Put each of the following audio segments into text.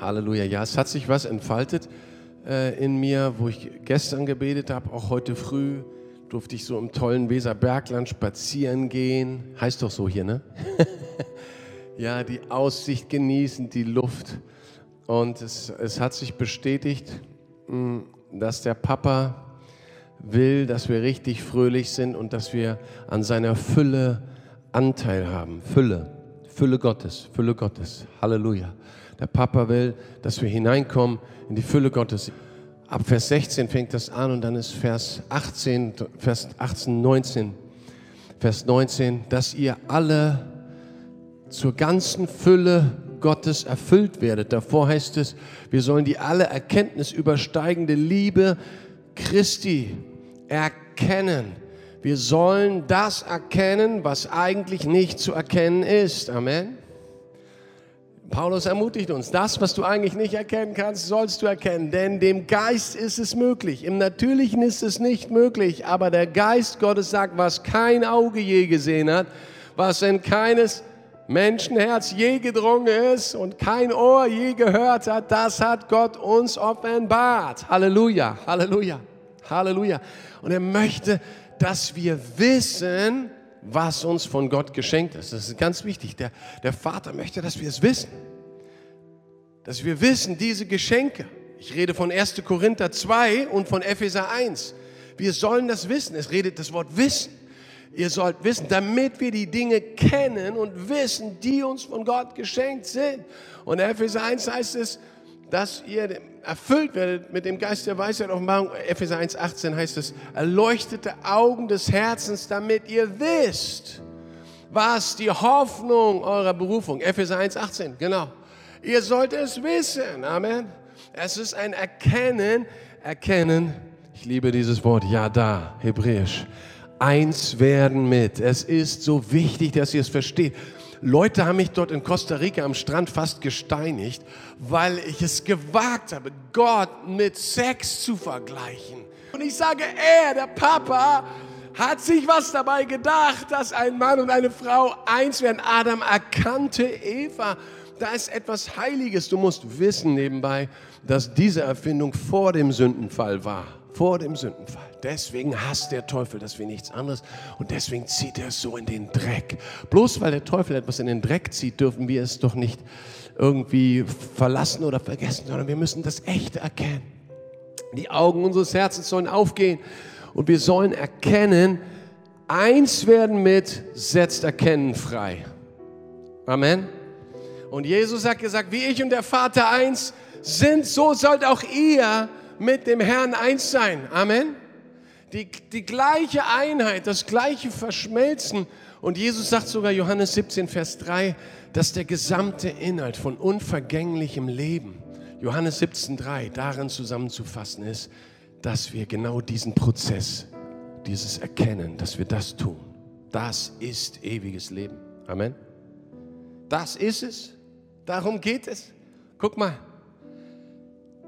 Halleluja. Ja, es hat sich was entfaltet äh, in mir, wo ich gestern gebetet habe, auch heute früh durfte ich so im tollen Weserbergland spazieren gehen. Heißt doch so hier, ne? ja, die Aussicht genießen, die Luft. Und es, es hat sich bestätigt, mm, dass der Papa will, dass wir richtig fröhlich sind und dass wir an seiner Fülle Anteil haben. Fülle, Fülle Gottes, Fülle Gottes. Halleluja. Der Papa will, dass wir hineinkommen in die Fülle Gottes. Ab Vers 16 fängt das an und dann ist Vers 18, Vers 18, 19, Vers 19, dass ihr alle zur ganzen Fülle Gottes erfüllt werdet. Davor heißt es, wir sollen die alle Erkenntnis übersteigende Liebe Christi erkennen. Wir sollen das erkennen, was eigentlich nicht zu erkennen ist. Amen. Paulus ermutigt uns, das, was du eigentlich nicht erkennen kannst, sollst du erkennen, denn dem Geist ist es möglich. Im Natürlichen ist es nicht möglich, aber der Geist Gottes sagt, was kein Auge je gesehen hat, was in keines Menschenherz je gedrungen ist und kein Ohr je gehört hat, das hat Gott uns offenbart. Halleluja, Halleluja, Halleluja. Und er möchte, dass wir wissen, was uns von Gott geschenkt ist. Das ist ganz wichtig. Der, der Vater möchte, dass wir es wissen. Dass wir wissen, diese Geschenke. Ich rede von 1. Korinther 2 und von Epheser 1. Wir sollen das wissen. Es redet das Wort Wissen. Ihr sollt wissen, damit wir die Dinge kennen und wissen, die uns von Gott geschenkt sind. Und Epheser 1 heißt es, dass ihr erfüllt werdet mit dem Geist der Weisheit. Offenbarung, Epheser 1, 18 heißt es, erleuchtete Augen des Herzens, damit ihr wisst, was die Hoffnung eurer Berufung. Epheser 1, 18, genau. Ihr sollt es wissen. Amen. Es ist ein Erkennen, Erkennen. Ich liebe dieses Wort, ja da, hebräisch. Eins werden mit. Es ist so wichtig, dass ihr es versteht. Leute haben mich dort in Costa Rica am Strand fast gesteinigt, weil ich es gewagt habe, Gott mit Sex zu vergleichen. Und ich sage, er, der Papa, hat sich was dabei gedacht, dass ein Mann und eine Frau eins werden. Adam erkannte Eva. Da ist etwas Heiliges. Du musst wissen nebenbei, dass diese Erfindung vor dem Sündenfall war. Vor dem Sündenfall. Deswegen hasst der Teufel das wie nichts anderes und deswegen zieht er es so in den Dreck. Bloß weil der Teufel etwas in den Dreck zieht, dürfen wir es doch nicht irgendwie verlassen oder vergessen, sondern wir müssen das Echte erkennen. Die Augen unseres Herzens sollen aufgehen und wir sollen erkennen, eins werden mit, setzt Erkennen frei. Amen. Und Jesus hat gesagt, wie ich und der Vater eins sind, so sollt auch ihr mit dem Herrn eins sein. Amen die, die gleiche Einheit, das gleiche Verschmelzen. Und Jesus sagt sogar Johannes 17, Vers 3, dass der gesamte Inhalt von unvergänglichem Leben, Johannes 17, 3, darin zusammenzufassen ist, dass wir genau diesen Prozess, dieses Erkennen, dass wir das tun. Das ist ewiges Leben. Amen. Das ist es. Darum geht es. Guck mal,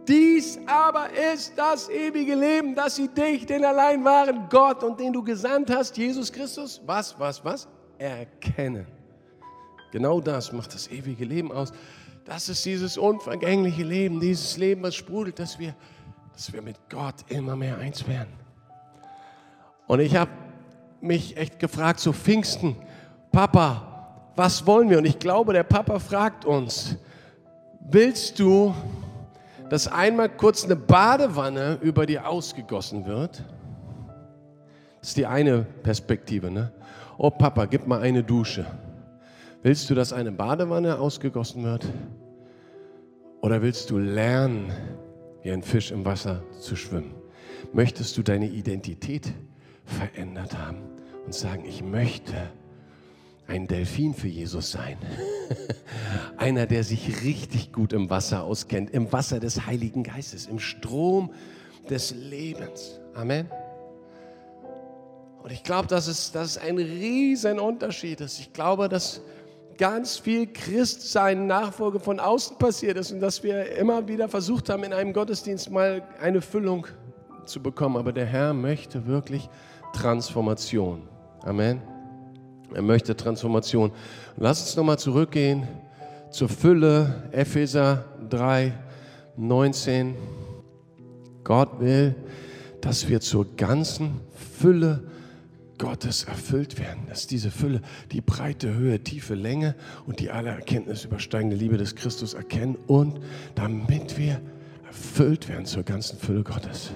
dies aber ist das ewige Leben, dass sie dich, den allein wahren Gott und den du gesandt hast, Jesus Christus, was, was, was? Erkennen. Genau das macht das ewige Leben aus. Das ist dieses unvergängliche Leben, dieses Leben, was sprudelt, dass wir, dass wir mit Gott immer mehr eins werden. Und ich habe mich echt gefragt, so Pfingsten, Papa, was wollen wir? Und ich glaube, der Papa fragt uns, willst du dass einmal kurz eine Badewanne über dir ausgegossen wird. Das ist die eine Perspektive. Ne? Oh Papa, gib mal eine Dusche. Willst du, dass eine Badewanne ausgegossen wird? Oder willst du lernen, wie ein Fisch im Wasser zu schwimmen? Möchtest du deine Identität verändert haben und sagen, ich möchte ein Delfin für Jesus sein. Einer, der sich richtig gut im Wasser auskennt, im Wasser des Heiligen Geistes, im Strom des Lebens. Amen. Und ich glaube, dass es, dass es ein riesen Unterschied ist. Ich glaube, dass ganz viel Christsein, Nachfolge von außen passiert ist und dass wir immer wieder versucht haben, in einem Gottesdienst mal eine Füllung zu bekommen. Aber der Herr möchte wirklich Transformation. Amen. Er möchte Transformation. Lass uns nochmal zurückgehen zur Fülle, Epheser 3, 19. Gott will, dass wir zur ganzen Fülle Gottes erfüllt werden, dass diese Fülle, die breite Höhe, tiefe Länge und die alle Erkenntnis übersteigende Liebe des Christus erkennen und damit wir erfüllt werden zur ganzen Fülle Gottes.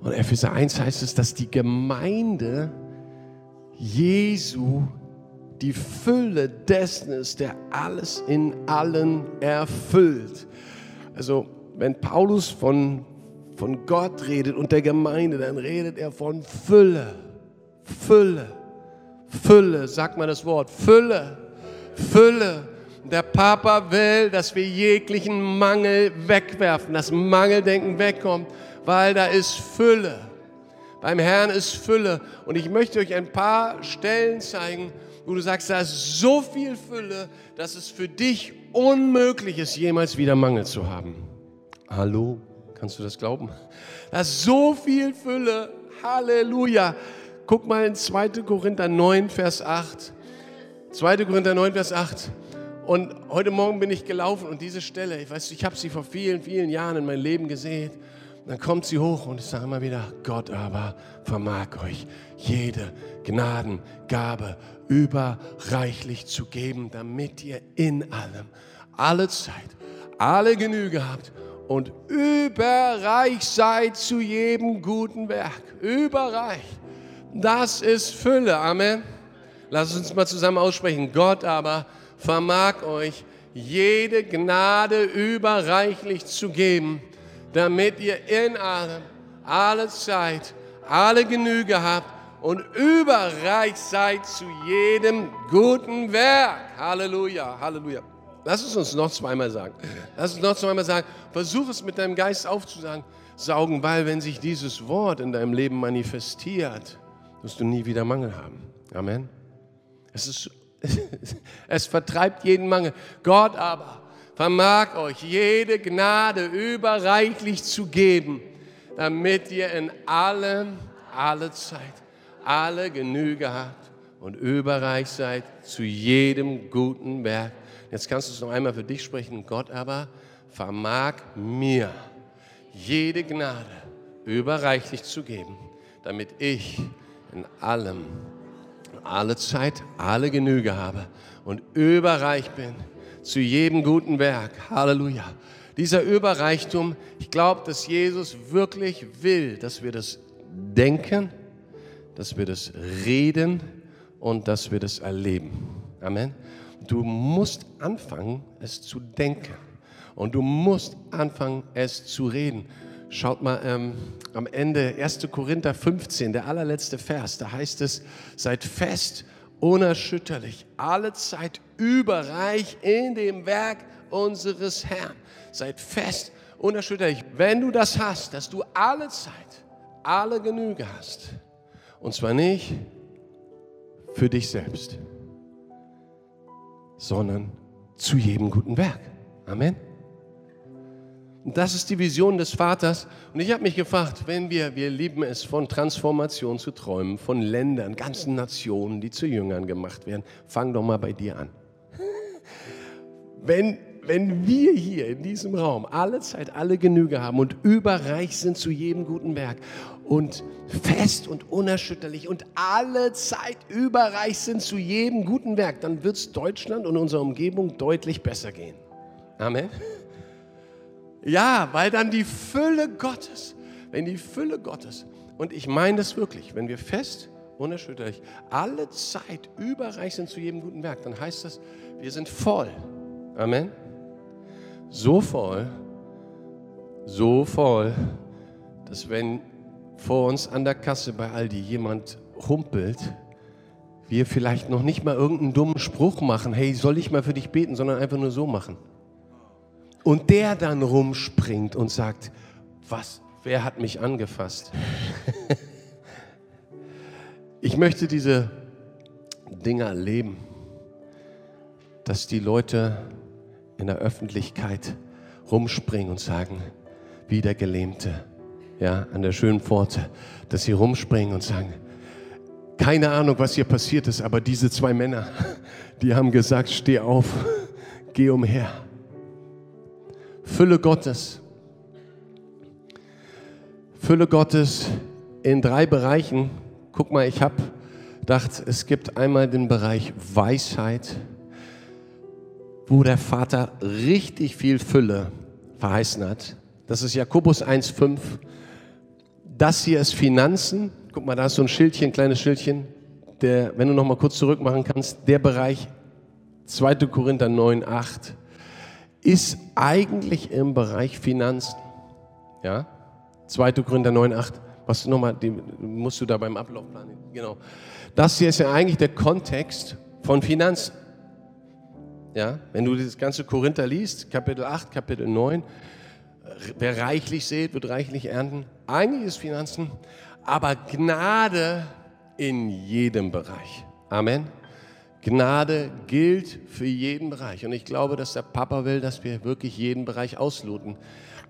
Und Epheser 1 heißt es, dass die Gemeinde Jesu die Fülle dessen ist, der alles in allen erfüllt. Also wenn Paulus von, von Gott redet und der Gemeinde, dann redet er von Fülle, Fülle, Fülle, sag mal das Wort, Fülle, Fülle. Der Papa will, dass wir jeglichen Mangel wegwerfen, dass Mangeldenken wegkommt, weil da ist Fülle. Beim Herrn ist Fülle. Und ich möchte euch ein paar Stellen zeigen, wo du sagst, da ist so viel Fülle, dass es für dich unmöglich ist, jemals wieder Mangel zu haben. Hallo, kannst du das glauben? Da ist so viel Fülle. Halleluja. Guck mal in 2. Korinther 9, Vers 8. 2. Korinther 9, Vers 8. Und heute Morgen bin ich gelaufen und diese Stelle, ich weiß, ich habe sie vor vielen, vielen Jahren in meinem Leben gesehen dann kommt sie hoch und ich sage immer wieder, Gott aber vermag euch jede Gnadengabe überreichlich zu geben, damit ihr in allem, alle Zeit, alle Genüge habt und überreich seid zu jedem guten Werk. Überreich. Das ist Fülle. Amen. Lass uns mal zusammen aussprechen. Gott aber vermag euch jede Gnade überreichlich zu geben damit ihr in allem, alle Zeit, alle Genüge habt und überreich seid zu jedem guten Werk. Halleluja, Halleluja. Lass es uns noch zweimal sagen. Lass uns noch zweimal sagen. Versuch es mit deinem Geist aufzusagen, saugen, weil wenn sich dieses Wort in deinem Leben manifestiert, wirst du nie wieder Mangel haben. Amen. Es, ist, es vertreibt jeden Mangel. Gott aber vermag euch jede Gnade überreichlich zu geben, damit ihr in allem, alle Zeit, alle Genüge habt und überreich seid zu jedem guten Werk. Jetzt kannst du es noch einmal für dich sprechen. Gott aber vermag mir jede Gnade überreichlich zu geben, damit ich in allem, alle Zeit, alle Genüge habe und überreich bin zu jedem guten Werk. Halleluja. Dieser Überreichtum, ich glaube, dass Jesus wirklich will, dass wir das denken, dass wir das reden und dass wir das erleben. Amen. Du musst anfangen, es zu denken. Und du musst anfangen, es zu reden. Schaut mal ähm, am Ende 1. Korinther 15, der allerletzte Vers, da heißt es, seid fest unerschütterlich, alle Zeit überreich in dem Werk unseres Herrn. Seid fest, unerschütterlich. Wenn du das hast, dass du alle Zeit, alle Genüge hast. Und zwar nicht für dich selbst, sondern zu jedem guten Werk. Amen. Und das ist die Vision des Vaters. Und ich habe mich gefragt, wenn wir, wir lieben es, von Transformation zu träumen, von Ländern, ganzen Nationen, die zu Jüngern gemacht werden, fang doch mal bei dir an. Wenn, wenn wir hier in diesem Raum alle Zeit, alle Genüge haben und überreich sind zu jedem guten Werk und fest und unerschütterlich und alle Zeit überreich sind zu jedem guten Werk, dann wird es Deutschland und unserer Umgebung deutlich besser gehen. Amen. Ja, weil dann die Fülle Gottes, wenn die Fülle Gottes, und ich meine das wirklich, wenn wir fest, unerschütterlich, alle Zeit überreich sind zu jedem guten Werk, dann heißt das, wir sind voll. Amen. So voll, so voll, dass wenn vor uns an der Kasse bei Aldi jemand humpelt, wir vielleicht noch nicht mal irgendeinen dummen Spruch machen, hey, soll ich mal für dich beten, sondern einfach nur so machen. Und der dann rumspringt und sagt, was, wer hat mich angefasst? ich möchte diese Dinge erleben, dass die Leute in der Öffentlichkeit rumspringen und sagen, wie der Gelähmte, ja, an der schönen Pforte, dass sie rumspringen und sagen, keine Ahnung, was hier passiert ist, aber diese zwei Männer, die haben gesagt, steh auf, geh umher. Fülle Gottes. Fülle Gottes in drei Bereichen. Guck mal, ich habe gedacht, es gibt einmal den Bereich Weisheit, wo der Vater richtig viel Fülle verheißen hat. Das ist Jakobus 1,5. Das hier ist Finanzen. Guck mal, da ist so ein Schildchen, ein kleines Schildchen. Der, wenn du noch mal kurz zurück machen kannst, der Bereich 2. Korinther 9,8 ist eigentlich im Bereich Finanzen. Ja? 2. Korinther 9,8. Was noch mal, die musst du da beim Ablaufplan. Genau. Das hier ist ja eigentlich der Kontext von Finanzen. Ja, wenn du das ganze Korinther liest, Kapitel 8, Kapitel 9, wer reichlich sät, wird reichlich ernten. Eigentlich ist Finanzen, aber Gnade in jedem Bereich. Amen. Gnade gilt für jeden Bereich. Und ich glaube, dass der Papa will, dass wir wirklich jeden Bereich ausloten.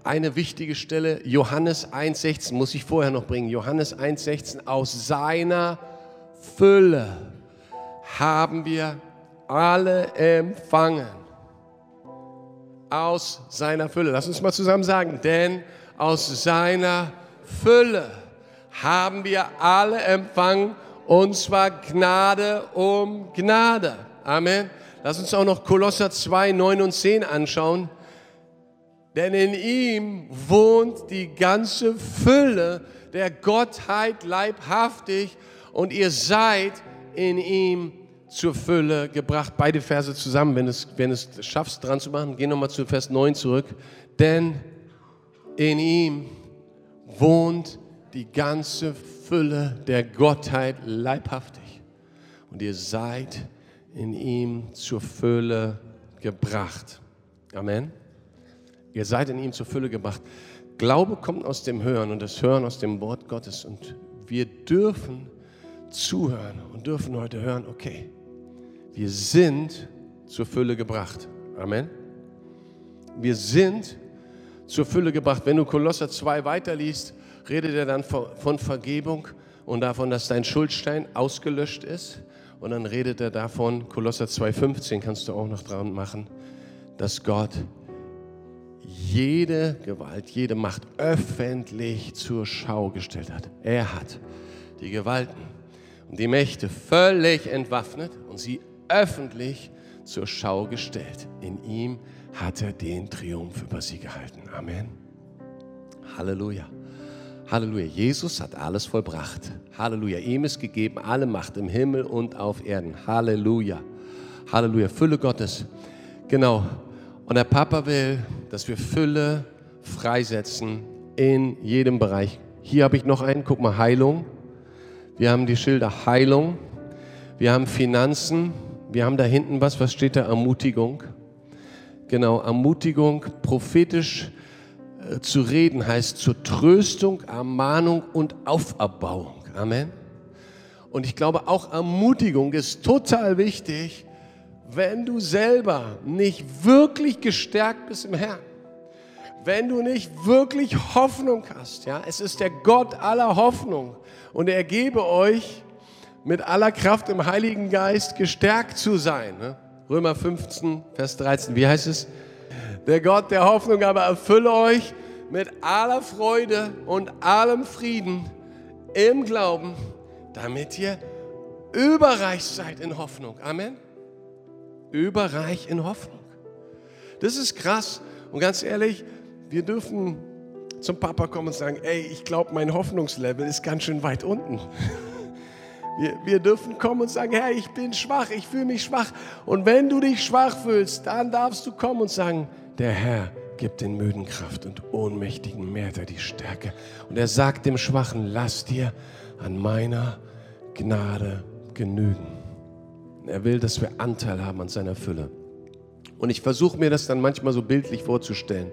Eine wichtige Stelle, Johannes 1,16, muss ich vorher noch bringen. Johannes 1,16, aus seiner Fülle haben wir alle empfangen. Aus seiner Fülle. Lass uns mal zusammen sagen, denn aus seiner Fülle haben wir alle empfangen, und zwar Gnade um Gnade. Amen. Lass uns auch noch Kolosser 2, 9 und 10 anschauen. Denn in ihm wohnt die ganze Fülle der Gottheit leibhaftig und ihr seid in ihm zur Fülle gebracht. Beide Verse zusammen, wenn es, wenn es schaffst, dran zu machen. Geh nochmal zu Vers 9 zurück. Denn in ihm wohnt die ganze Fülle der Gottheit leibhaftig. Und ihr seid in ihm zur Fülle gebracht. Amen. Ihr seid in ihm zur Fülle gebracht. Glaube kommt aus dem Hören und das Hören aus dem Wort Gottes. Und wir dürfen zuhören und dürfen heute hören, okay, wir sind zur Fülle gebracht. Amen. Wir sind zur Fülle gebracht. Wenn du Kolosser 2 weiterliest, redet er dann von Vergebung und davon, dass dein Schuldstein ausgelöscht ist. Und dann redet er davon, Kolosser 2,15 kannst du auch noch dran machen, dass Gott jede Gewalt, jede Macht öffentlich zur Schau gestellt hat. Er hat die Gewalten und die Mächte völlig entwaffnet und sie öffentlich zur Schau gestellt. In ihm hat er den Triumph über sie gehalten. Amen. Halleluja. Halleluja. Jesus hat alles vollbracht. Halleluja. Ihm ist gegeben alle Macht im Himmel und auf Erden. Halleluja. Halleluja. Fülle Gottes. Genau. Und der Papa will, dass wir Fülle freisetzen in jedem Bereich. Hier habe ich noch einen. Guck mal, Heilung. Wir haben die Schilder Heilung. Wir haben Finanzen. Wir haben da hinten was, was steht da? Ermutigung. Genau, Ermutigung, prophetisch zu reden heißt zur Tröstung, Ermahnung und Auferbauung. Amen. Und ich glaube, auch Ermutigung ist total wichtig, wenn du selber nicht wirklich gestärkt bist im Herrn. Wenn du nicht wirklich Hoffnung hast, ja, es ist der Gott aller Hoffnung und er gebe euch mit aller Kraft im Heiligen Geist gestärkt zu sein. Ne? Römer 15, Vers 13. Wie heißt es? Der Gott der Hoffnung aber erfülle euch mit aller Freude und allem Frieden im Glauben, damit ihr überreich seid in Hoffnung. Amen. Überreich in Hoffnung. Das ist krass. Und ganz ehrlich, wir dürfen zum Papa kommen und sagen, ey, ich glaube, mein Hoffnungslevel ist ganz schön weit unten. Wir, wir dürfen kommen und sagen, Herr, ich bin schwach, ich fühle mich schwach. Und wenn du dich schwach fühlst, dann darfst du kommen und sagen, der Herr gibt den Müden Kraft und ohnmächtigen Märter die Stärke. Und er sagt dem Schwachen, lass dir an meiner Gnade genügen. Er will, dass wir Anteil haben an seiner Fülle. Und ich versuche mir das dann manchmal so bildlich vorzustellen.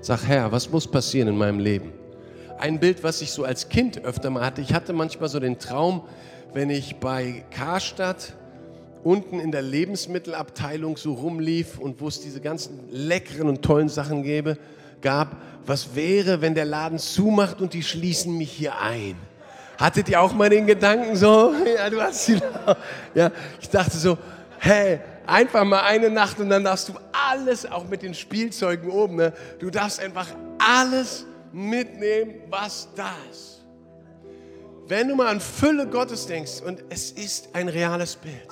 Sag, Herr, was muss passieren in meinem Leben? Ein Bild, was ich so als Kind öfter mal hatte. Ich hatte manchmal so den Traum, wenn ich bei Karstadt unten in der Lebensmittelabteilung so rumlief und wo es diese ganzen leckeren und tollen Sachen gäbe, gab, was wäre, wenn der Laden zumacht und die schließen mich hier ein? Hattet ihr auch mal den Gedanken so? Ja, du hast die, ja, ich dachte so, Hey, einfach mal eine Nacht und dann darfst du alles, auch mit den Spielzeugen oben, ne? du darfst einfach alles mitnehmen, was da ist. Wenn du mal an Fülle Gottes denkst, und es ist ein reales Bild,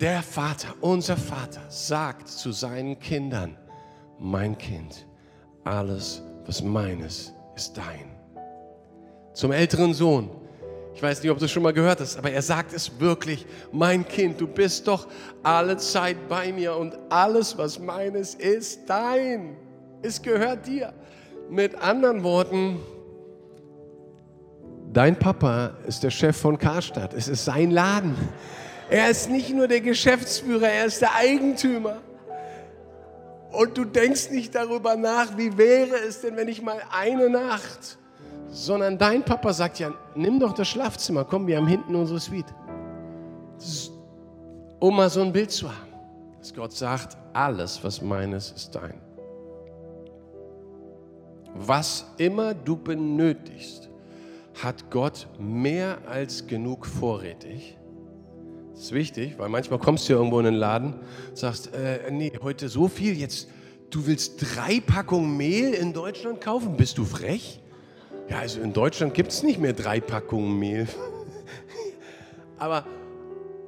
der Vater, unser Vater, sagt zu seinen Kindern, mein Kind, alles, was meines, ist dein. Zum älteren Sohn, ich weiß nicht, ob du es schon mal gehört hast, aber er sagt es wirklich, mein Kind, du bist doch alle Zeit bei mir und alles, was meines ist, dein. Es gehört dir. Mit anderen Worten, dein Papa ist der Chef von Karstadt. Es ist sein Laden. Er ist nicht nur der Geschäftsführer, er ist der Eigentümer. Und du denkst nicht darüber nach, wie wäre es denn, wenn ich mal eine Nacht sondern dein Papa sagt ja, nimm doch das Schlafzimmer, komm, wir haben hinten unsere Suite. Um mal so ein Bild zu haben, dass Gott sagt, alles, was meines, ist dein. Was immer du benötigst, hat Gott mehr als genug vorrätig. Das ist wichtig, weil manchmal kommst du ja irgendwo in den Laden, sagst, äh, nee, heute so viel, jetzt, du willst drei Packungen Mehl in Deutschland kaufen, bist du frech? Ja, also in Deutschland gibt es nicht mehr drei Packungen Mehl. aber,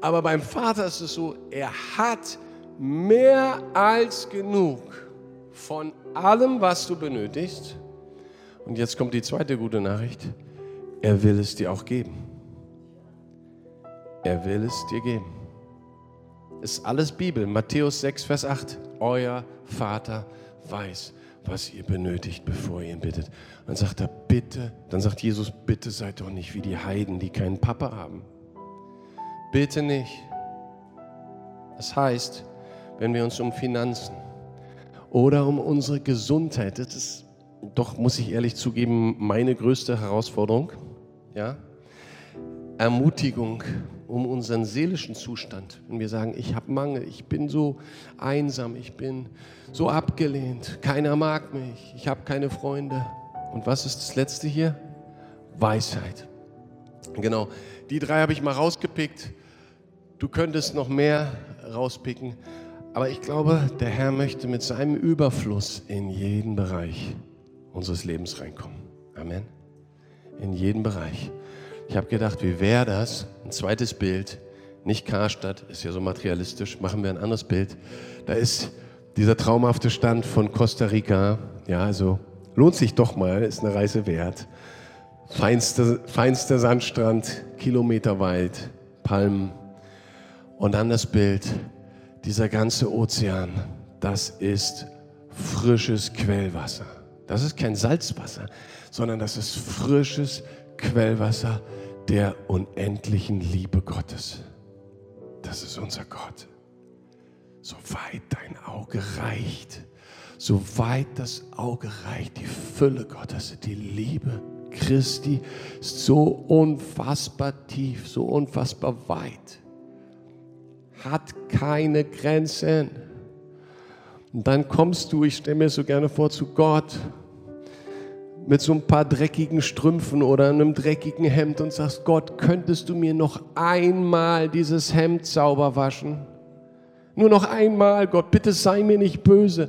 aber beim Vater ist es so, er hat mehr als genug von allem, was du benötigst. Und jetzt kommt die zweite gute Nachricht. Er will es dir auch geben. Er will es dir geben. Ist alles Bibel. Matthäus 6, Vers 8. Euer Vater weiß, was ihr benötigt, bevor ihr ihn bittet. dann sagt er, bitte, dann sagt Jesus, bitte seid doch nicht wie die Heiden, die keinen Papa haben. Bitte nicht. Das heißt, wenn wir uns um Finanzen oder um unsere Gesundheit, das ist doch, muss ich ehrlich zugeben, meine größte Herausforderung, ja, Ermutigung um unseren seelischen Zustand. Wenn wir sagen, ich habe Mangel, ich bin so einsam, ich bin so abgelehnt, keiner mag mich, ich habe keine Freunde. Und was ist das letzte hier? Weisheit. Genau, die drei habe ich mal rausgepickt. Du könntest noch mehr rauspicken, aber ich glaube, der Herr möchte mit seinem Überfluss in jeden Bereich unseres Lebens reinkommen. Amen. In jeden Bereich. Ich habe gedacht, wie wäre das? Ein zweites Bild, nicht Karstadt, ist ja so materialistisch, machen wir ein anderes Bild. Da ist dieser traumhafte Stand von Costa Rica. Ja, also lohnt sich doch mal, ist eine Reise wert. Feinster, feinster Sandstrand, kilometerweit, Palmen. Und dann das Bild, dieser ganze Ozean, das ist frisches Quellwasser. Das ist kein Salzwasser, sondern das ist frisches Quellwasser der unendlichen Liebe Gottes. Das ist unser Gott. So weit dein Auge reicht, so weit das Auge reicht, die Fülle Gottes, die Liebe Christi ist so unfassbar tief, so unfassbar weit, hat keine Grenzen. Und dann kommst du, ich stelle mir so gerne vor, zu Gott mit so ein paar dreckigen Strümpfen oder einem dreckigen Hemd und sagst, Gott, könntest du mir noch einmal dieses Hemd sauber waschen? Nur noch einmal, Gott, bitte sei mir nicht böse.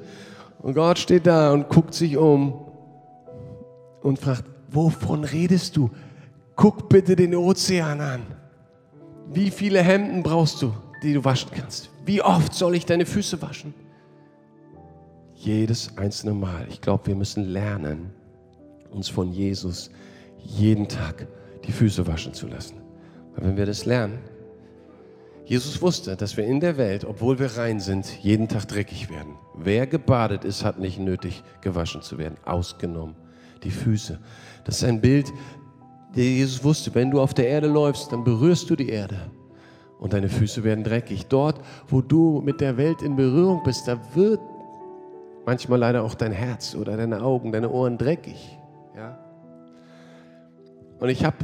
Und Gott steht da und guckt sich um und fragt, wovon redest du? Guck bitte den Ozean an. Wie viele Hemden brauchst du, die du waschen kannst? Wie oft soll ich deine Füße waschen? Jedes einzelne Mal. Ich glaube, wir müssen lernen, uns von Jesus jeden Tag die Füße waschen zu lassen. Weil wenn wir das lernen, Jesus wusste, dass wir in der Welt, obwohl wir rein sind, jeden Tag dreckig werden. Wer gebadet ist, hat nicht nötig, gewaschen zu werden. Ausgenommen die Füße. Das ist ein Bild, der Jesus wusste, wenn du auf der Erde läufst, dann berührst du die Erde und deine Füße werden dreckig. Dort, wo du mit der Welt in Berührung bist, da wird manchmal leider auch dein Herz oder deine Augen, deine Ohren dreckig. Und ich habe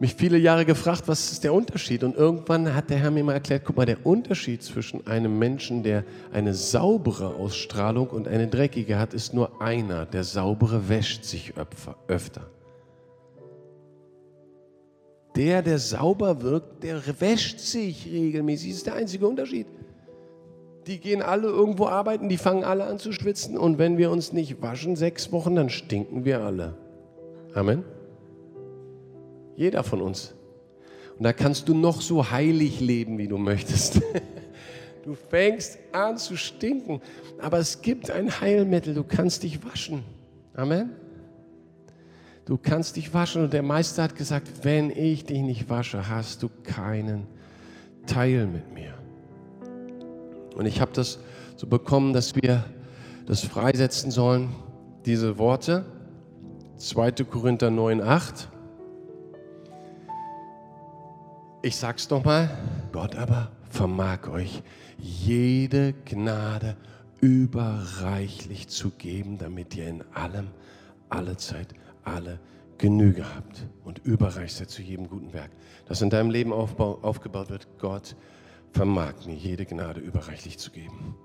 mich viele Jahre gefragt, was ist der Unterschied? Und irgendwann hat der Herr mir mal erklärt, guck mal, der Unterschied zwischen einem Menschen, der eine saubere Ausstrahlung und eine dreckige hat, ist nur einer. Der saubere wäscht sich öfter. der, der sauber wirkt, der wäscht sich regelmäßig. Das ist der einzige Unterschied. Die gehen alle irgendwo arbeiten, die fangen alle an zu schwitzen und wenn wir uns nicht waschen sechs Wochen, dann stinken wir alle. Amen. Jeder von uns. Und da kannst du noch so heilig leben, wie du möchtest. Du fängst an zu stinken, aber es gibt ein Heilmittel, du kannst dich waschen. Amen. Du kannst dich waschen und der Meister hat gesagt, wenn ich dich nicht wasche, hast du keinen Teil mit mir. Und ich habe das so bekommen, dass wir das freisetzen sollen, diese Worte. 2. Korinther 9, 8. Ich sag's doch mal, Gott aber vermag euch jede Gnade überreichlich zu geben, damit ihr in allem, alle Zeit, alle Genüge habt und überreich seid zu jedem guten Werk, das in deinem Leben aufgebaut wird. Gott vermag mir jede Gnade überreichlich zu geben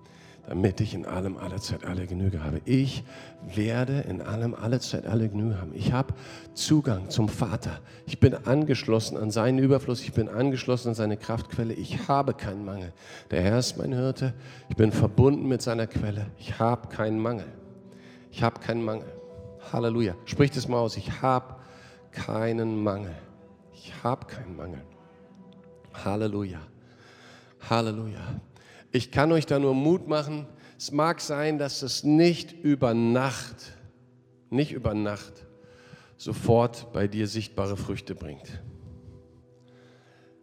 damit ich in allem alle Zeit alle Genüge habe. Ich werde in allem alle Zeit alle Genüge haben. Ich habe Zugang zum Vater. Ich bin angeschlossen an seinen Überfluss. Ich bin angeschlossen an seine Kraftquelle. Ich habe keinen Mangel. Der Herr ist mein Hirte. Ich bin verbunden mit seiner Quelle. Ich habe keinen Mangel. Ich habe keinen Mangel. Halleluja. Sprich das mal aus. Ich habe keinen Mangel. Ich habe keinen Mangel. Halleluja. Halleluja. Ich kann euch da nur Mut machen. Es mag sein, dass es nicht über Nacht, nicht über Nacht sofort bei dir sichtbare Früchte bringt.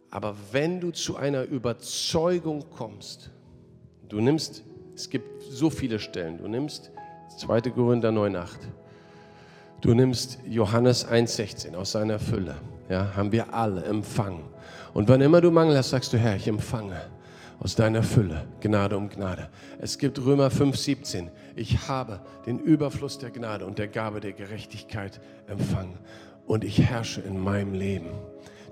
Aber wenn du zu einer Überzeugung kommst, du nimmst, es gibt so viele Stellen, du nimmst 2. Korinther 9,8, du nimmst Johannes 1,16 aus seiner Fülle, ja, haben wir alle empfangen. Und wann immer du Mangel hast, sagst du, Herr, ich empfange aus deiner Fülle, Gnade um Gnade. Es gibt Römer 5,17. Ich habe den Überfluss der Gnade und der Gabe der Gerechtigkeit empfangen. Und ich herrsche in meinem Leben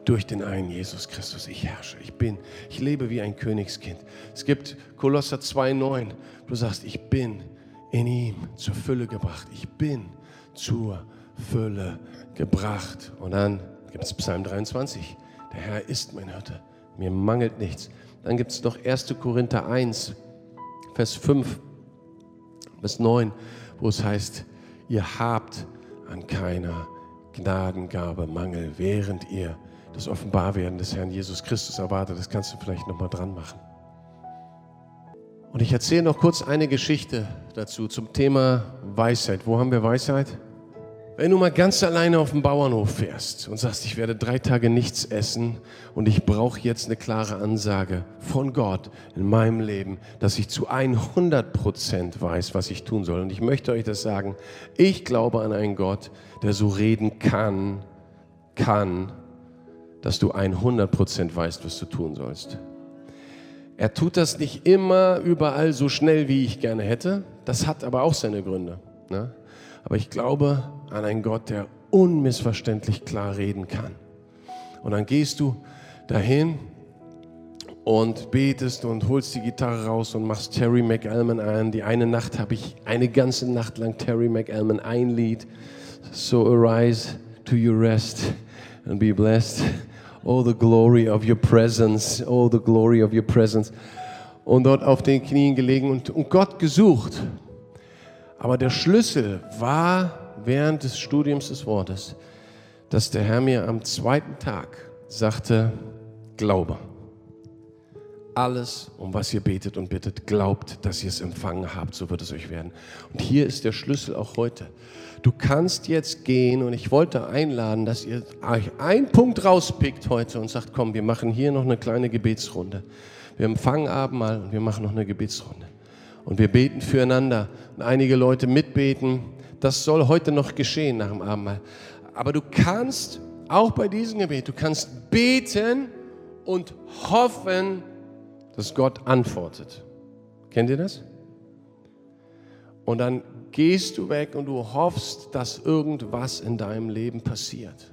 durch den einen Jesus Christus. Ich herrsche, ich bin, ich lebe wie ein Königskind. Es gibt Kolosser 2,9. Du sagst, ich bin in ihm zur Fülle gebracht. Ich bin zur Fülle gebracht. Und dann gibt es Psalm 23. Der Herr ist mein Hirte. Mir mangelt nichts. Dann gibt es noch 1. Korinther 1, Vers 5 bis 9, wo es heißt, ihr habt an keiner Gnadengabe Mangel, während ihr das Offenbarwerden des Herrn Jesus Christus erwartet. Das kannst du vielleicht nochmal dran machen. Und ich erzähle noch kurz eine Geschichte dazu zum Thema Weisheit. Wo haben wir Weisheit? Wenn du mal ganz alleine auf dem Bauernhof fährst und sagst, ich werde drei Tage nichts essen und ich brauche jetzt eine klare Ansage von Gott in meinem Leben, dass ich zu 100 Prozent weiß, was ich tun soll. Und ich möchte euch das sagen, ich glaube an einen Gott, der so reden kann, kann, dass du 100 Prozent weißt, was du tun sollst. Er tut das nicht immer überall so schnell, wie ich gerne hätte. Das hat aber auch seine Gründe. Ne? Aber ich glaube an einen Gott, der unmissverständlich klar reden kann. Und dann gehst du dahin und betest und holst die Gitarre raus und machst Terry McAlman an. Die eine Nacht habe ich eine ganze Nacht lang Terry McAlman ein Lied. So arise to your rest and be blessed. Oh, the glory of your presence. Oh, the glory of your presence. Und dort auf den Knien gelegen und, und Gott gesucht. Aber der Schlüssel war während des Studiums des Wortes, dass der Herr mir am zweiten Tag sagte, Glaube. Alles, um was ihr betet und bittet, glaubt, dass ihr es empfangen habt, so wird es euch werden. Und hier ist der Schlüssel auch heute. Du kannst jetzt gehen und ich wollte einladen, dass ihr euch einen Punkt rauspickt heute und sagt, komm, wir machen hier noch eine kleine Gebetsrunde. Wir empfangen Abendmahl und wir machen noch eine Gebetsrunde. Und wir beten füreinander. Und einige Leute mitbeten. Das soll heute noch geschehen nach dem Abendmahl. Aber du kannst auch bei diesem Gebet, du kannst beten und hoffen, dass Gott antwortet. Kennt ihr das? Und dann gehst du weg und du hoffst, dass irgendwas in deinem Leben passiert.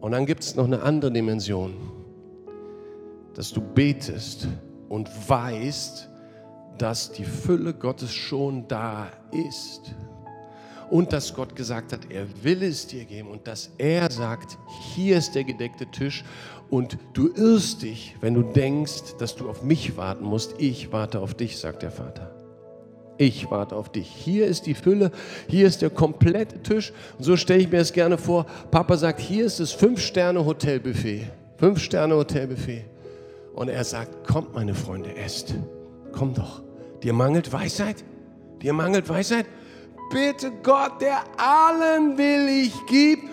Und dann gibt es noch eine andere Dimension, dass du betest und weißt, dass die Fülle Gottes schon da ist. und dass Gott gesagt hat, er will es dir geben und dass er sagt, hier ist der gedeckte Tisch und du irrst dich, wenn du denkst, dass du auf mich warten musst. Ich warte auf dich, sagt der Vater. Ich warte auf dich. Hier ist die Fülle, hier ist der komplette Tisch. Und so stelle ich mir das gerne vor. Papa sagt, hier ist das Fünf-Sterne-Hotelbuffet. Fünf-Sterne-Hotelbuffet. Und er sagt, kommt meine Freunde, esst. Komm doch. Dir mangelt Weisheit? Dir mangelt Weisheit? Bitte Gott, der allen willig gibt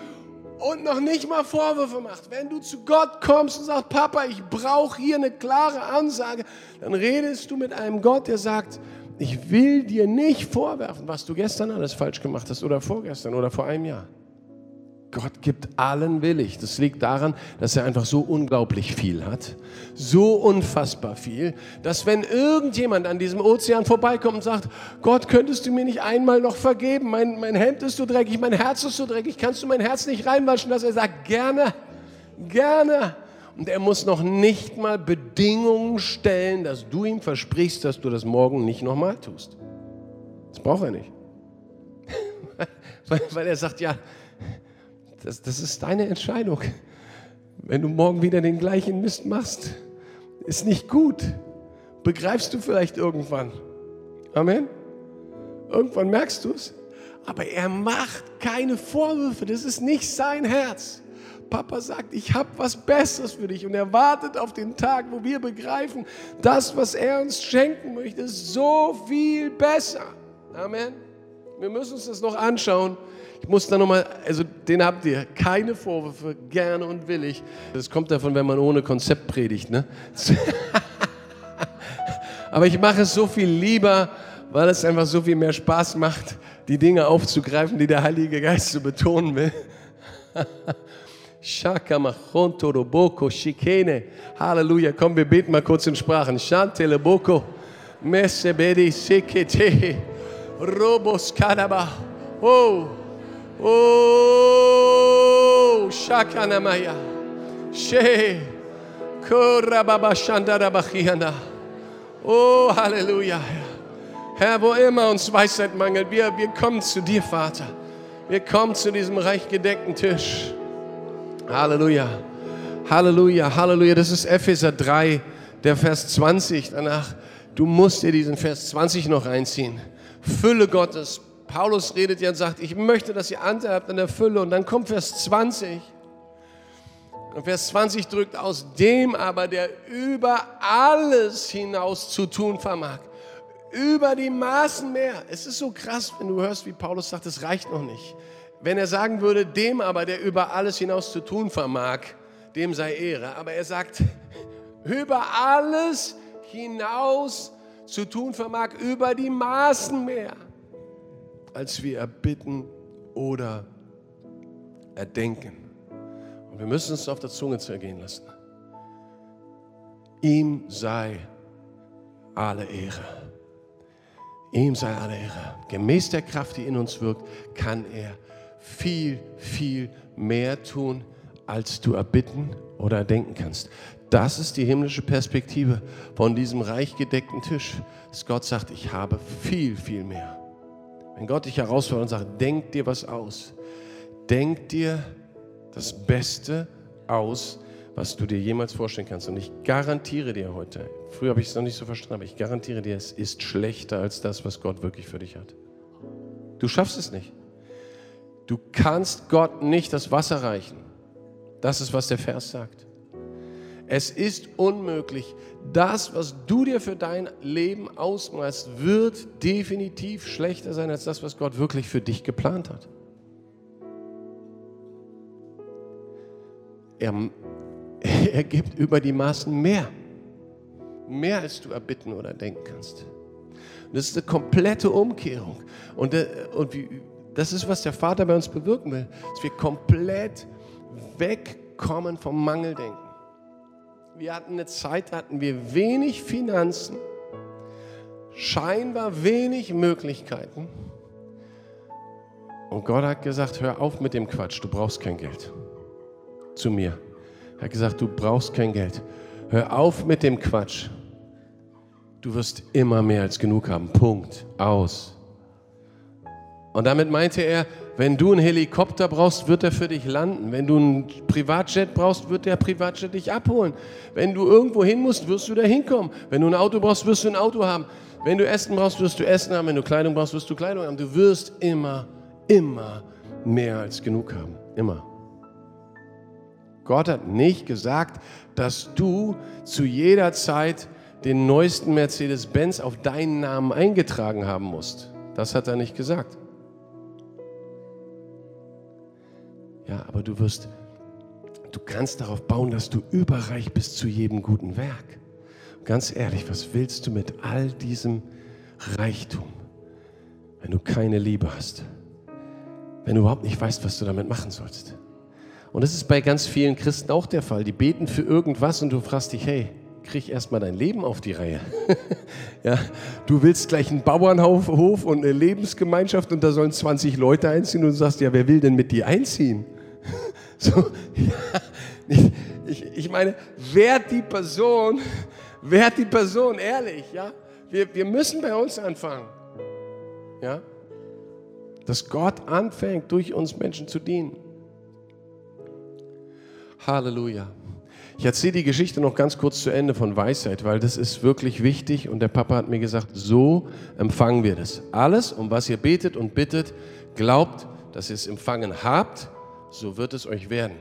und noch nicht mal Vorwürfe macht. Wenn du zu Gott kommst und sagst, Papa, ich brauche hier eine klare Ansage, dann redest du mit einem Gott, der sagt, ich will dir nicht vorwerfen, was du gestern alles falsch gemacht hast oder vorgestern oder vor einem Jahr. Gott gibt allen willig. Das liegt daran, dass er einfach so unglaublich viel hat, so unfassbar viel, dass wenn irgendjemand an diesem Ozean vorbeikommt und sagt, Gott, könntest du mir nicht einmal noch vergeben? Mein, mein Hemd ist so dreckig, mein Herz ist so dreckig, kannst du mein Herz nicht reinwaschen? Dass er sagt, gerne, gerne. Und er muss noch nicht mal Bedingungen stellen, dass du ihm versprichst, dass du das morgen nicht nochmal tust. Das braucht er nicht. weil, weil er sagt, ja, das, das ist deine Entscheidung. Wenn du morgen wieder den gleichen Mist machst, ist nicht gut. Begreifst du vielleicht irgendwann. Amen. Irgendwann merkst du es. Aber er macht keine Vorwürfe. Das ist nicht sein Herz. Papa sagt, ich habe was Besseres für dich und er wartet auf den Tag, wo wir begreifen, das, was er uns schenken möchte, ist so viel besser. Amen. Wir müssen uns das noch anschauen. Ich muss da nochmal, also den habt ihr, keine Vorwürfe, gerne und willig. Das kommt davon, wenn man ohne Konzept predigt, ne? Aber ich mache es so viel lieber, weil es einfach so viel mehr Spaß macht, die Dinge aufzugreifen, die der Heilige Geist so betonen will. Halleluja. Komm, wir beten mal kurz in Sprachen. Shantele boko. Mesebedi sekete. Robos kadaba. Oh. Oh, Shakanamaya. She. Oh, Halleluja. Herr, wo immer uns Weisheit mangelt, wir, wir kommen zu dir, Vater. Wir kommen zu diesem reich gedeckten Tisch. Halleluja. Halleluja, Halleluja. Das ist Epheser 3, der Vers 20. Danach, du musst dir diesen Vers 20 noch reinziehen. Fülle Gottes, Paulus redet ja und sagt, ich möchte, dass ihr Anteil habt an der Fülle. Und dann kommt Vers 20. Und Vers 20 drückt aus dem aber, der über alles hinaus zu tun vermag. Über die Maßen mehr. Es ist so krass, wenn du hörst, wie Paulus sagt, es reicht noch nicht. Wenn er sagen würde, dem aber, der über alles hinaus zu tun vermag, dem sei Ehre. Aber er sagt, über alles hinaus zu tun vermag, über die Maßen mehr als wir erbitten oder erdenken. Und wir müssen es auf der Zunge zergehen lassen. Ihm sei alle Ehre. Ihm sei alle Ehre. Gemäß der Kraft, die in uns wirkt, kann er viel, viel mehr tun, als du erbitten oder erdenken kannst. Das ist die himmlische Perspektive von diesem reich gedeckten Tisch, dass Gott sagt, ich habe viel, viel mehr. Wenn Gott dich herausfordert und sagt, denk dir was aus. Denk dir das Beste aus, was du dir jemals vorstellen kannst. Und ich garantiere dir heute, früher habe ich es noch nicht so verstanden, aber ich garantiere dir, es ist schlechter als das, was Gott wirklich für dich hat. Du schaffst es nicht. Du kannst Gott nicht das Wasser reichen. Das ist, was der Vers sagt. Es ist unmöglich. Das, was du dir für dein Leben ausmalst, wird definitiv schlechter sein als das, was Gott wirklich für dich geplant hat. Er, er gibt über die Maßen mehr. Mehr, als du erbitten oder denken kannst. Das ist eine komplette Umkehrung. Und, äh, und wie, das ist, was der Vater bei uns bewirken will, dass wir komplett wegkommen vom Mangeldenken. Wir hatten eine Zeit, da hatten wir wenig Finanzen, scheinbar wenig Möglichkeiten. Und Gott hat gesagt, hör auf mit dem Quatsch, du brauchst kein Geld. Zu mir. Er hat gesagt, du brauchst kein Geld. Hör auf mit dem Quatsch. Du wirst immer mehr als genug haben. Punkt. Aus. Und damit meinte er, wenn du einen Helikopter brauchst, wird er für dich landen. Wenn du einen Privatjet brauchst, wird der Privatjet dich abholen. Wenn du irgendwo hin musst, wirst du da hinkommen. Wenn du ein Auto brauchst, wirst du ein Auto haben. Wenn du Essen brauchst, wirst du Essen haben. Wenn du Kleidung brauchst, wirst du Kleidung haben. Du wirst immer, immer mehr als genug haben. Immer. Gott hat nicht gesagt, dass du zu jeder Zeit den neuesten Mercedes-Benz auf deinen Namen eingetragen haben musst. Das hat er nicht gesagt. Ja, aber du wirst, du kannst darauf bauen, dass du überreich bist zu jedem guten Werk. ganz ehrlich, was willst du mit all diesem Reichtum, wenn du keine Liebe hast? Wenn du überhaupt nicht weißt, was du damit machen sollst? Und das ist bei ganz vielen Christen auch der Fall. Die beten für irgendwas und du fragst dich, hey, krieg erstmal dein Leben auf die Reihe. ja, du willst gleich einen Bauernhof und eine Lebensgemeinschaft und da sollen 20 Leute einziehen und du sagst, ja, wer will denn mit dir einziehen? So, ja, ich, ich meine, wer die Person, wer die Person, ehrlich, ja? Wir, wir müssen bei uns anfangen. Ja? Dass Gott anfängt, durch uns Menschen zu dienen. Halleluja. Ich erzähle die Geschichte noch ganz kurz zu Ende von Weisheit, weil das ist wirklich wichtig und der Papa hat mir gesagt, so empfangen wir das. Alles, um was ihr betet und bittet, glaubt, dass ihr es empfangen habt so wird es euch werden.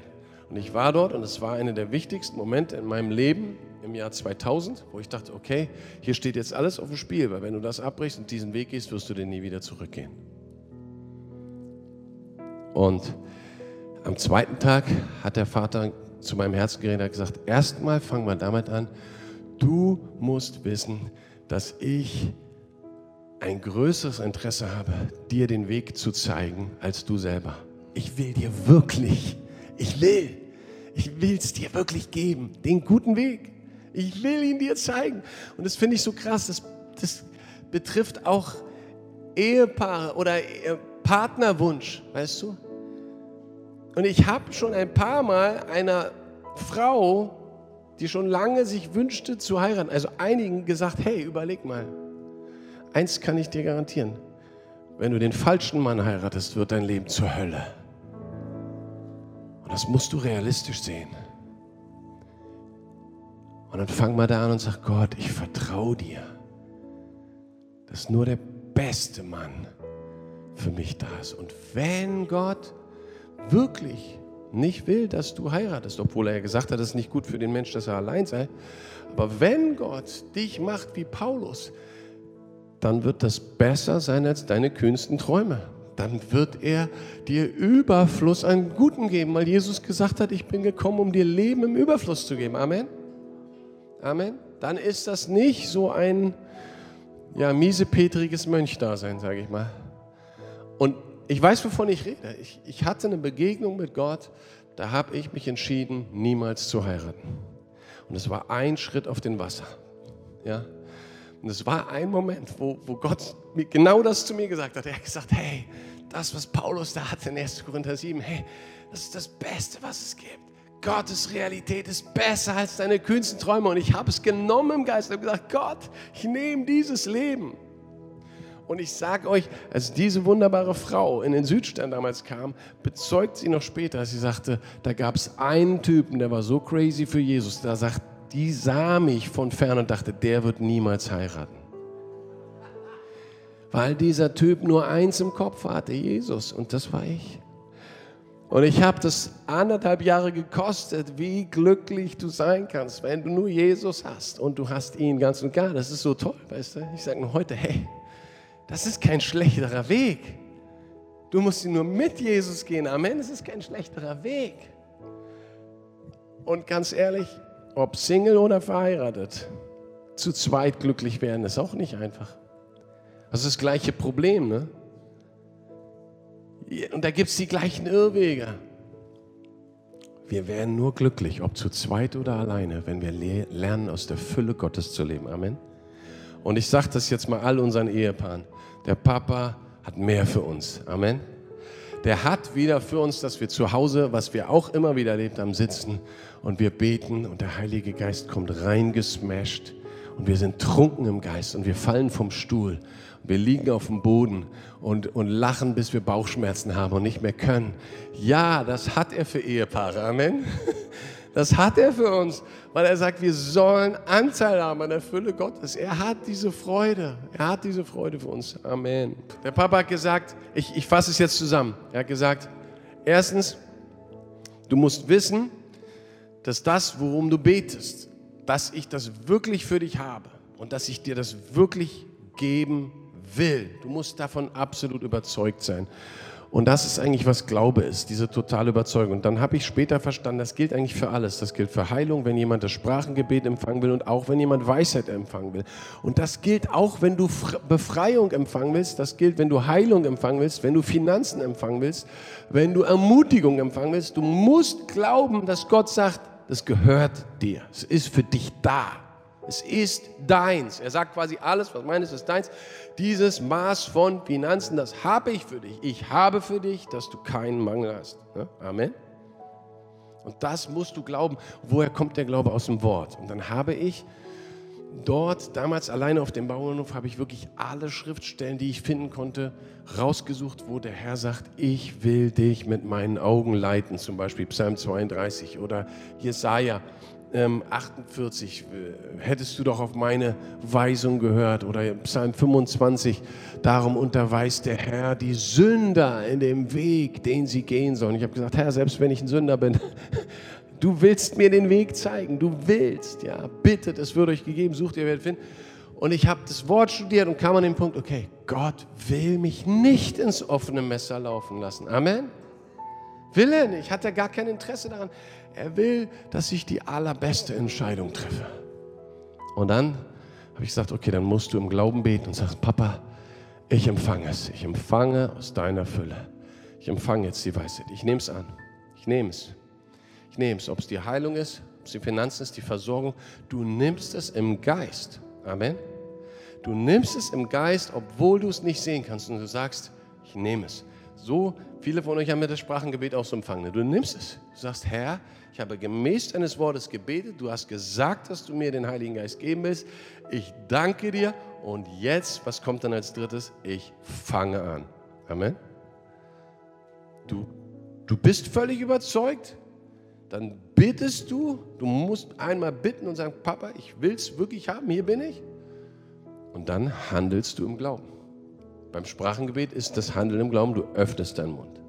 Und ich war dort und es war einer der wichtigsten Momente in meinem Leben im Jahr 2000, wo ich dachte, okay, hier steht jetzt alles auf dem Spiel, weil wenn du das abbrichst und diesen Weg gehst, wirst du den nie wieder zurückgehen. Und am zweiten Tag hat der Vater zu meinem Herzen geredet und gesagt, erstmal fangen wir damit an, du musst wissen, dass ich ein größeres Interesse habe, dir den Weg zu zeigen, als du selber ich will dir wirklich, ich will, ich will es dir wirklich geben, den guten Weg. Ich will ihn dir zeigen. Und das finde ich so krass, das, das betrifft auch Ehepaare oder Partnerwunsch, weißt du? Und ich habe schon ein paar Mal einer Frau, die schon lange sich wünschte zu heiraten, also einigen gesagt, hey, überleg mal, eins kann ich dir garantieren, wenn du den falschen Mann heiratest, wird dein Leben zur Hölle. Und das musst du realistisch sehen. Und dann fang mal da an und sag, Gott, ich vertraue dir, dass nur der beste Mann für mich da ist. Und wenn Gott wirklich nicht will, dass du heiratest, obwohl er ja gesagt hat, es ist nicht gut für den Mensch, dass er allein sei, aber wenn Gott dich macht wie Paulus, dann wird das besser sein als deine kühnsten Träume dann wird er dir Überfluss an Guten geben, weil Jesus gesagt hat, ich bin gekommen, um dir Leben im Überfluss zu geben. Amen. Amen. Dann ist das nicht so ein ja, miesepetriges Mönchdasein, sage ich mal. Und ich weiß, wovon ich rede. Ich, ich hatte eine Begegnung mit Gott, da habe ich mich entschieden, niemals zu heiraten. Und es war ein Schritt auf den Wasser. Ja, und es war ein Moment, wo, wo Gott genau das zu mir gesagt hat. Er hat gesagt, hey, das, was Paulus da hatte in 1. Korinther 7, hey, das ist das Beste, was es gibt. Gottes Realität ist besser als deine kühnsten Träume. Und ich habe es genommen im Geist und habe gesagt, Gott, ich nehme dieses Leben. Und ich sage euch, als diese wunderbare Frau in den Südstern damals kam, bezeugt sie noch später, als sie sagte, da gab es einen Typen, der war so crazy für Jesus. Da sagt die sah mich von fern und dachte, der wird niemals heiraten. Weil dieser Typ nur eins im Kopf hatte, Jesus, und das war ich. Und ich habe das anderthalb Jahre gekostet, wie glücklich du sein kannst, wenn du nur Jesus hast und du hast ihn ganz und gar. Das ist so toll, weißt du? Ich sage nur heute, hey, das ist kein schlechterer Weg. Du musst nur mit Jesus gehen. Amen. Es ist kein schlechterer Weg. Und ganz ehrlich, ob Single oder verheiratet, zu zweit glücklich werden, ist auch nicht einfach. Das ist das gleiche Problem, ne? Und da gibt es die gleichen Irrwege. Wir werden nur glücklich, ob zu zweit oder alleine, wenn wir lernen, aus der Fülle Gottes zu leben. Amen. Und ich sage das jetzt mal all unseren Ehepaaren. Der Papa hat mehr für uns. Amen. Der hat wieder für uns, dass wir zu Hause, was wir auch immer wieder erlebt haben, sitzen und wir beten und der Heilige Geist kommt reingesmashed und wir sind trunken im Geist und wir fallen vom Stuhl Wir liegen auf dem Boden und, und lachen, bis wir Bauchschmerzen haben und nicht mehr können. Ja, das hat er für Ehepaare. Amen. Das hat er für uns, weil er sagt, wir sollen Anteil haben an der Fülle Gottes. Er hat diese Freude. Er hat diese Freude für uns. Amen. Der Papa hat gesagt, ich, ich fasse es jetzt zusammen. Er hat gesagt, erstens, du musst wissen, dass das, worum du betest, dass ich das wirklich für dich habe und dass ich dir das wirklich geben will. Du musst davon absolut überzeugt sein. Und das ist eigentlich, was Glaube ist, diese totale Überzeugung. Und dann habe ich später verstanden, das gilt eigentlich für alles. Das gilt für Heilung, wenn jemand das Sprachengebet empfangen will und auch wenn jemand Weisheit empfangen will. Und das gilt auch, wenn du Befreiung empfangen willst. Das gilt, wenn du Heilung empfangen willst, wenn du Finanzen empfangen willst, wenn du Ermutigung empfangen willst. Du musst glauben, dass Gott sagt, das gehört dir. Es ist für dich da. Es ist deins. Er sagt quasi, alles, was meines, ist deins. Dieses Maß von Finanzen, das habe ich für dich. Ich habe für dich, dass du keinen Mangel hast. Amen. Und das musst du glauben. Woher kommt der Glaube aus dem Wort? Und dann habe ich dort, damals alleine auf dem Bauernhof, habe ich wirklich alle Schriftstellen, die ich finden konnte, rausgesucht, wo der Herr sagt, ich will dich mit meinen Augen leiten. Zum Beispiel Psalm 32 oder Jesaja 48, ähm, hättest du doch auf meine Weisung gehört. Oder Psalm 25, darum unterweist der Herr die Sünder in dem Weg, den sie gehen sollen. Ich habe gesagt, Herr, selbst wenn ich ein Sünder bin, du willst mir den Weg zeigen. Du willst, ja, bitte, das wird euch gegeben, sucht ihr, werdet finden. Und ich habe das Wort studiert und kam an den Punkt, okay, Gott will mich nicht ins offene Messer laufen lassen. Amen. Will er nicht, hat er gar kein Interesse daran. Er will, dass ich die allerbeste Entscheidung treffe. Und dann habe ich gesagt, okay, dann musst du im Glauben beten und sagst, Papa, ich empfange es. Ich empfange aus deiner Fülle. Ich empfange jetzt die Weisheit. Ich nehme es an. Ich nehme es. Ich nehme es. Ob es die Heilung ist, ob es die Finanzen ist, die Versorgung. Du nimmst es im Geist. Amen. Du nimmst es im Geist, obwohl du es nicht sehen kannst. Und du sagst, ich nehme es. So, viele von euch haben mir das Sprachengebet auch so empfangen. Du nimmst es. Du sagst, Herr, ich habe gemäß deines Wortes gebetet. Du hast gesagt, dass du mir den Heiligen Geist geben willst. Ich danke dir. Und jetzt, was kommt dann als drittes? Ich fange an. Amen. Du, du bist völlig überzeugt. Dann bittest du. Du musst einmal bitten und sagen, Papa, ich will es wirklich haben. Hier bin ich. Und dann handelst du im Glauben. Beim Sprachengebet ist das Handeln im Glauben, du öffnest deinen Mund.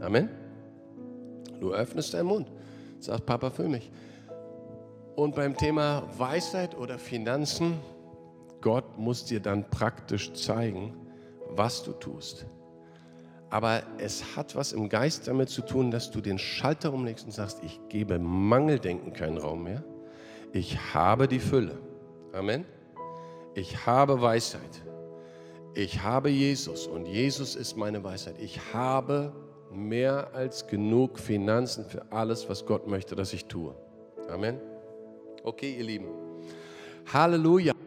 Amen. Du öffnest deinen Mund. Sagt Papa, für mich. Und beim Thema Weisheit oder Finanzen, Gott muss dir dann praktisch zeigen, was du tust. Aber es hat was im Geist damit zu tun, dass du den Schalter umlegst und sagst, ich gebe Mangeldenken keinen Raum mehr. Ich habe die Fülle. Amen. Ich habe Weisheit. Ich habe Jesus und Jesus ist meine Weisheit. Ich habe mehr als genug Finanzen für alles, was Gott möchte, dass ich tue. Amen. Okay, ihr Lieben. Halleluja.